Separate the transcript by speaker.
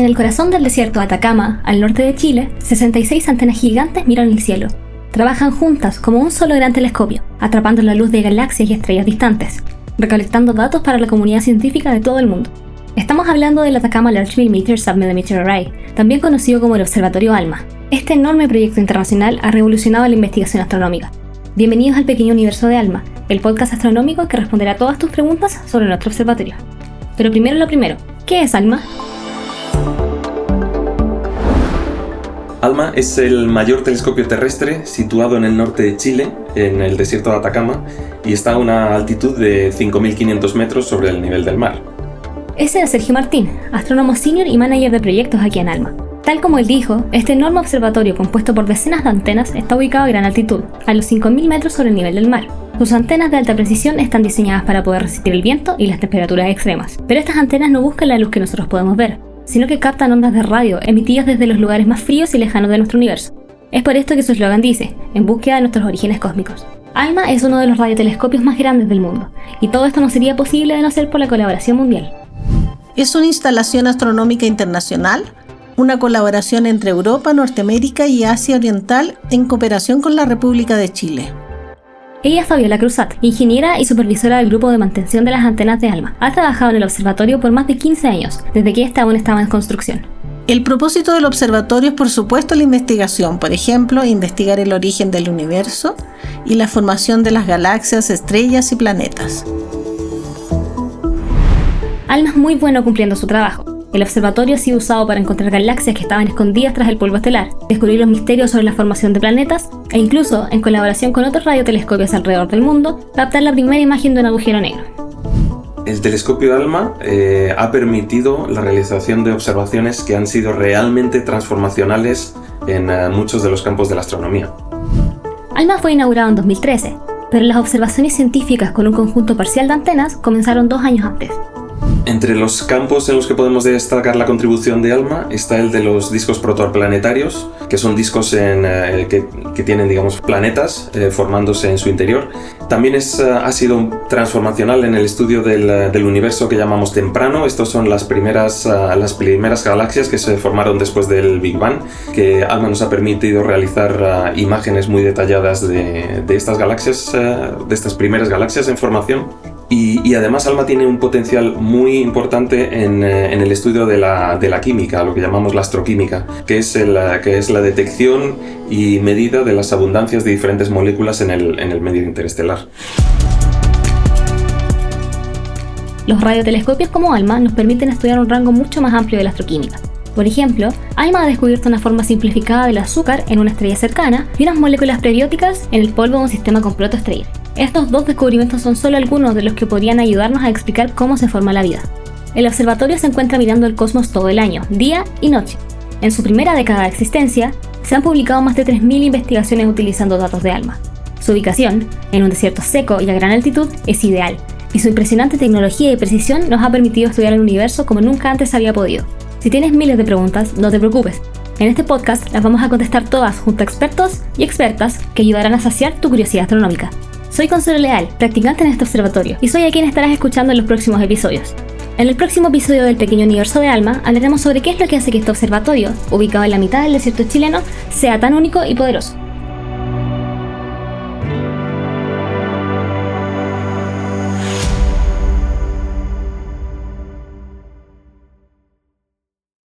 Speaker 1: En el corazón del desierto de Atacama, al norte de Chile, 66 antenas gigantes miran el cielo. Trabajan juntas como un solo gran telescopio, atrapando la luz de galaxias y estrellas distantes, recolectando datos para la comunidad científica de todo el mundo. Estamos hablando del Atacama Large Millimeter Submillimeter Array, también conocido como el Observatorio ALMA. Este enorme proyecto internacional ha revolucionado la investigación astronómica. Bienvenidos al pequeño universo de ALMA, el podcast astronómico que responderá todas tus preguntas sobre nuestro observatorio. Pero primero lo primero, ¿qué es ALMA?
Speaker 2: ALMA es el mayor telescopio terrestre situado en el norte de Chile, en el desierto de Atacama, y está a una altitud de 5.500 metros sobre el nivel del mar.
Speaker 1: Ese es Sergio Martín, astrónomo senior y manager de proyectos aquí en ALMA. Tal como él dijo, este enorme observatorio compuesto por decenas de antenas está ubicado a gran altitud, a los 5.000 metros sobre el nivel del mar. Sus antenas de alta precisión están diseñadas para poder resistir el viento y las temperaturas extremas, pero estas antenas no buscan la luz que nosotros podemos ver, sino que captan ondas de radio emitidas desde los lugares más fríos y lejanos de nuestro universo. Es por esto que su eslogan dice, en búsqueda de nuestros orígenes cósmicos. ALMA es uno de los radiotelescopios más grandes del mundo, y todo esto no sería posible de no ser por la colaboración mundial.
Speaker 3: Es una instalación astronómica internacional, una colaboración entre Europa, Norteamérica y Asia Oriental en cooperación con la República de Chile.
Speaker 1: Ella es Fabiola Cruzat, ingeniera y supervisora del grupo de mantención de las antenas de ALMA. Ha trabajado en el observatorio por más de 15 años, desde que esta aún estaba en construcción.
Speaker 3: El propósito del observatorio es por supuesto la investigación, por ejemplo, investigar el origen del universo y la formación de las galaxias, estrellas y planetas.
Speaker 1: ALMA es muy bueno cumpliendo su trabajo. El observatorio ha sido usado para encontrar galaxias que estaban escondidas tras el polvo estelar, descubrir los misterios sobre la formación de planetas e incluso, en colaboración con otros radiotelescopios alrededor del mundo, captar la primera imagen de un agujero negro.
Speaker 2: El telescopio ALMA eh, ha permitido la realización de observaciones que han sido realmente transformacionales en eh, muchos de los campos de la astronomía.
Speaker 1: ALMA fue inaugurado en 2013, pero las observaciones científicas con un conjunto parcial de antenas comenzaron dos años antes.
Speaker 2: Entre los campos en los que podemos destacar la contribución de ALMA está el de los discos protoplanetarios, que son discos en, eh, que, tienen digamos, planetas eh, formándose en su interior. También es, eh, ha sido transformacional en el estudio del, del, universo que llamamos temprano. Estos son las primeras, las primeras galaxias que se formaron después del Big Bang, que ALMA nos ha permitido realizar imágenes muy detalladas de, de estas galaxias, de estas primeras galaxias en formación. Y, además ALMA tiene un potencial muy importante en, eh, el estudio de la, química, lo que llamamos la astroquímica, que es, que es la detección y medida de las abundancias de diferentes moléculas en el, en el medio interestelar.
Speaker 1: Los radiotelescopios como ALMA nos permiten estudiar un rango mucho más amplio de la astroquímica. Por ejemplo, ALMA ha descubierto una forma simplificada del azúcar en una estrella cercana y unas moléculas prebióticas en el polvo de un sistema con protoestrellas. Estos dos descubrimientos son solo algunos de los que podrían ayudarnos a explicar cómo se forma la vida. El observatorio se encuentra mirando el cosmos todo el año, día y noche. En su primera década de existencia, se han publicado más de 3.000 investigaciones utilizando datos de ALMA. Su ubicación, en un desierto seco y a gran altitud, es ideal, y su impresionante tecnología y precisión nos ha permitido estudiar el universo como nunca antes había podido. Si tienes miles de preguntas, no te preocupes. En este podcast las vamos a contestar todas junto a expertos y expertas que ayudarán a saciar tu curiosidad astronómica. Soy Consuelo Leal, practicante en este observatorio, y soy a quien estarás escuchando en los próximos episodios. En el próximo episodio del Pequeño Universo de Alma hablaremos sobre qué es lo que hace que este observatorio, ubicado en la mitad del desierto chileno, sea tan único y poderoso.